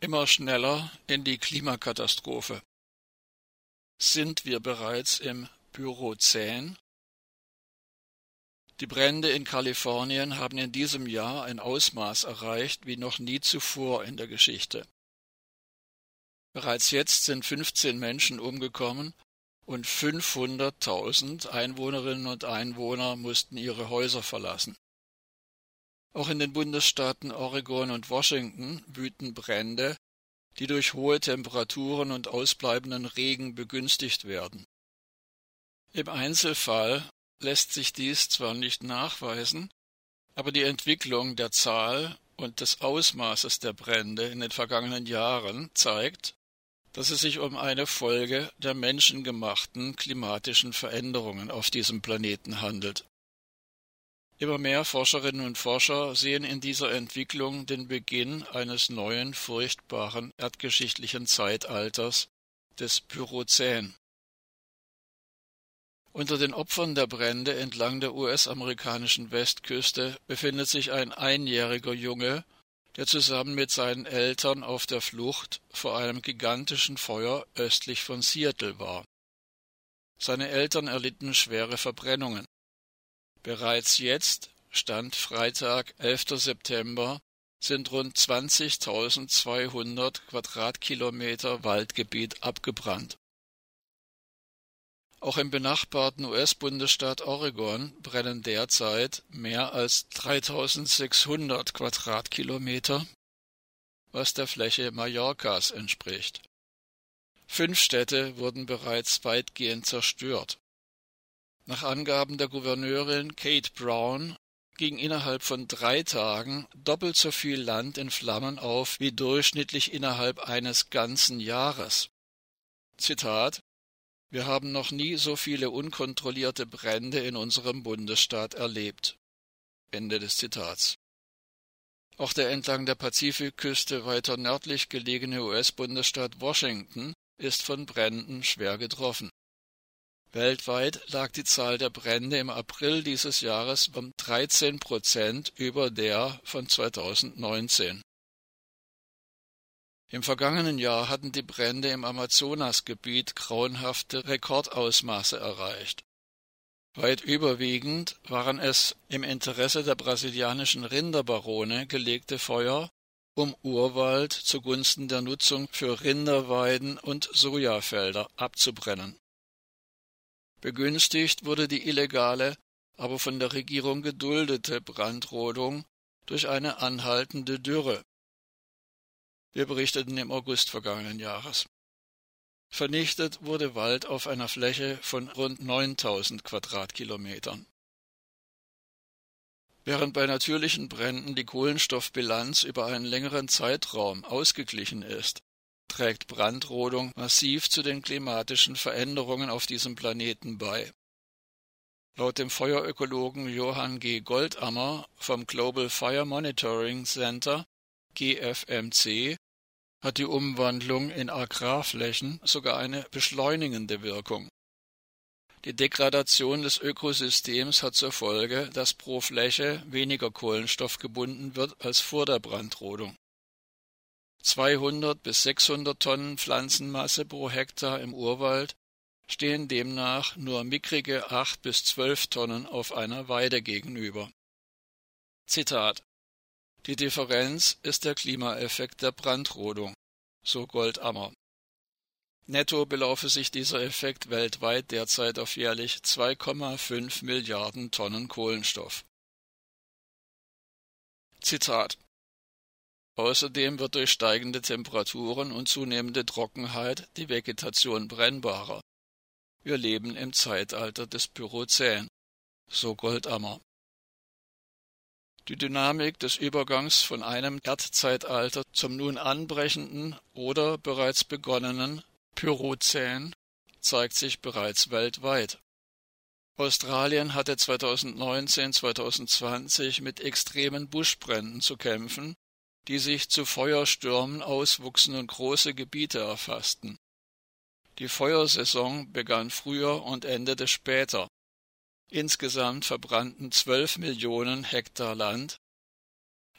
Immer schneller in die Klimakatastrophe. Sind wir bereits im Pyrozän? Die Brände in Kalifornien haben in diesem Jahr ein Ausmaß erreicht wie noch nie zuvor in der Geschichte. Bereits jetzt sind 15 Menschen umgekommen und 500.000 Einwohnerinnen und Einwohner mussten ihre Häuser verlassen. Auch in den Bundesstaaten Oregon und Washington wüten Brände, die durch hohe Temperaturen und ausbleibenden Regen begünstigt werden. Im Einzelfall lässt sich dies zwar nicht nachweisen, aber die Entwicklung der Zahl und des Ausmaßes der Brände in den vergangenen Jahren zeigt, dass es sich um eine Folge der menschengemachten klimatischen Veränderungen auf diesem Planeten handelt. Immer mehr Forscherinnen und Forscher sehen in dieser Entwicklung den Beginn eines neuen, furchtbaren erdgeschichtlichen Zeitalters, des Pyrozän. Unter den Opfern der Brände entlang der US-amerikanischen Westküste befindet sich ein einjähriger Junge, der zusammen mit seinen Eltern auf der Flucht vor einem gigantischen Feuer östlich von Seattle war. Seine Eltern erlitten schwere Verbrennungen. Bereits jetzt, Stand Freitag, 11. September, sind rund 20.200 Quadratkilometer Waldgebiet abgebrannt. Auch im benachbarten US-Bundesstaat Oregon brennen derzeit mehr als 3600 Quadratkilometer, was der Fläche Mallorcas entspricht. Fünf Städte wurden bereits weitgehend zerstört. Nach Angaben der Gouverneurin Kate Brown ging innerhalb von drei Tagen doppelt so viel Land in Flammen auf wie durchschnittlich innerhalb eines ganzen Jahres. Zitat Wir haben noch nie so viele unkontrollierte Brände in unserem Bundesstaat erlebt. Ende des Zitats. Auch der entlang der Pazifikküste weiter nördlich gelegene US-Bundesstaat Washington ist von Bränden schwer getroffen. Weltweit lag die Zahl der Brände im April dieses Jahres um 13 Prozent über der von 2019. Im vergangenen Jahr hatten die Brände im Amazonasgebiet grauenhafte Rekordausmaße erreicht. Weit überwiegend waren es im Interesse der brasilianischen Rinderbarone gelegte Feuer, um Urwald zugunsten der Nutzung für Rinderweiden und Sojafelder abzubrennen. Begünstigt wurde die illegale, aber von der Regierung geduldete Brandrodung durch eine anhaltende Dürre. Wir berichteten im August vergangenen Jahres. Vernichtet wurde Wald auf einer Fläche von rund 9000 Quadratkilometern. Während bei natürlichen Bränden die Kohlenstoffbilanz über einen längeren Zeitraum ausgeglichen ist, trägt Brandrodung massiv zu den klimatischen Veränderungen auf diesem Planeten bei. Laut dem Feuerökologen Johann G. Goldammer vom Global Fire Monitoring Center GFMC hat die Umwandlung in Agrarflächen sogar eine beschleunigende Wirkung. Die Degradation des Ökosystems hat zur Folge, dass pro Fläche weniger Kohlenstoff gebunden wird als vor der Brandrodung. 200 bis 600 Tonnen Pflanzenmasse pro Hektar im Urwald stehen demnach nur mickrige 8 bis 12 Tonnen auf einer Weide gegenüber. Zitat Die Differenz ist der Klimaeffekt der Brandrodung, so Goldammer. Netto belaufe sich dieser Effekt weltweit derzeit auf jährlich 2,5 Milliarden Tonnen Kohlenstoff. Zitat Außerdem wird durch steigende Temperaturen und zunehmende Trockenheit die Vegetation brennbarer. Wir leben im Zeitalter des Pyrozän, so Goldammer. Die Dynamik des Übergangs von einem Erdzeitalter zum nun anbrechenden oder bereits begonnenen Pyrozän zeigt sich bereits weltweit. Australien hatte 2019-2020 mit extremen Buschbränden zu kämpfen, die sich zu Feuerstürmen auswuchsen und große Gebiete erfassten. Die Feuersaison begann früher und endete später. Insgesamt verbrannten zwölf Millionen Hektar Land,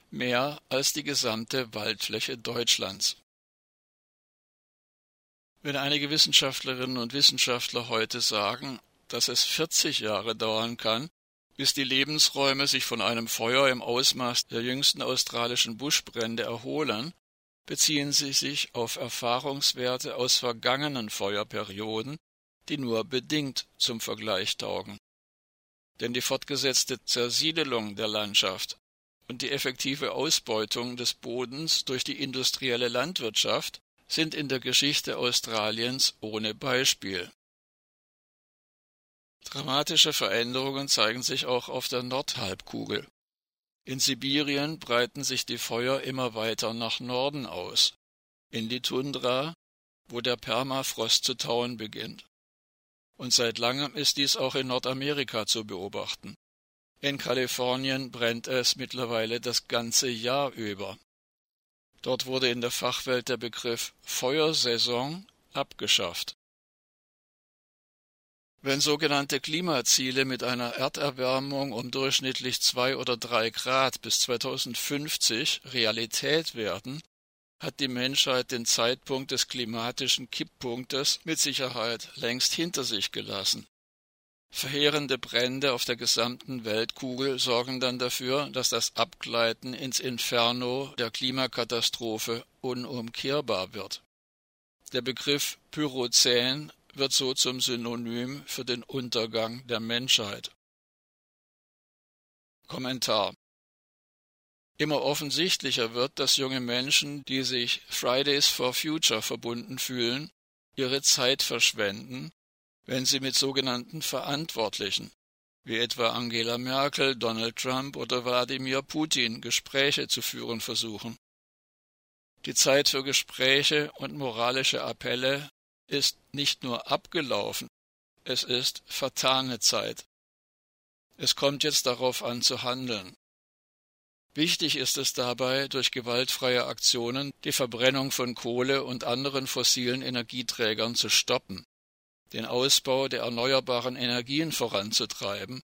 mehr als die gesamte Waldfläche Deutschlands Wenn einige Wissenschaftlerinnen und Wissenschaftler heute sagen, dass es 40 Jahre dauern kann, bis die Lebensräume sich von einem Feuer im Ausmaß der jüngsten australischen Buschbrände erholen, beziehen sie sich auf Erfahrungswerte aus vergangenen Feuerperioden, die nur bedingt zum Vergleich taugen. Denn die fortgesetzte Zersiedelung der Landschaft und die effektive Ausbeutung des Bodens durch die industrielle Landwirtschaft sind in der Geschichte Australiens ohne Beispiel. Dramatische Veränderungen zeigen sich auch auf der Nordhalbkugel. In Sibirien breiten sich die Feuer immer weiter nach Norden aus, in die Tundra, wo der Permafrost zu tauen beginnt. Und seit langem ist dies auch in Nordamerika zu beobachten. In Kalifornien brennt es mittlerweile das ganze Jahr über. Dort wurde in der Fachwelt der Begriff Feuersaison abgeschafft. Wenn sogenannte Klimaziele mit einer Erderwärmung um durchschnittlich zwei oder drei Grad bis 2050 Realität werden, hat die Menschheit den Zeitpunkt des klimatischen Kipppunktes mit Sicherheit längst hinter sich gelassen. Verheerende Brände auf der gesamten Weltkugel sorgen dann dafür, dass das Abgleiten ins Inferno der Klimakatastrophe unumkehrbar wird. Der Begriff Pyrozän wird so zum Synonym für den Untergang der Menschheit. Kommentar Immer offensichtlicher wird, dass junge Menschen, die sich Fridays for Future verbunden fühlen, ihre Zeit verschwenden, wenn sie mit sogenannten Verantwortlichen, wie etwa Angela Merkel, Donald Trump oder Wladimir Putin, Gespräche zu führen versuchen. Die Zeit für Gespräche und moralische Appelle ist nicht nur abgelaufen, es ist vertane Zeit. Es kommt jetzt darauf an zu handeln. Wichtig ist es dabei, durch gewaltfreie Aktionen die Verbrennung von Kohle und anderen fossilen Energieträgern zu stoppen, den Ausbau der erneuerbaren Energien voranzutreiben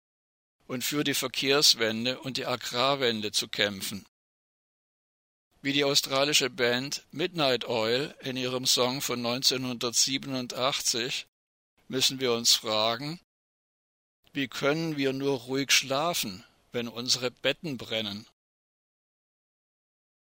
und für die Verkehrswende und die Agrarwende zu kämpfen. Wie die australische Band Midnight Oil in ihrem Song von 1987 müssen wir uns fragen, wie können wir nur ruhig schlafen, wenn unsere Betten brennen?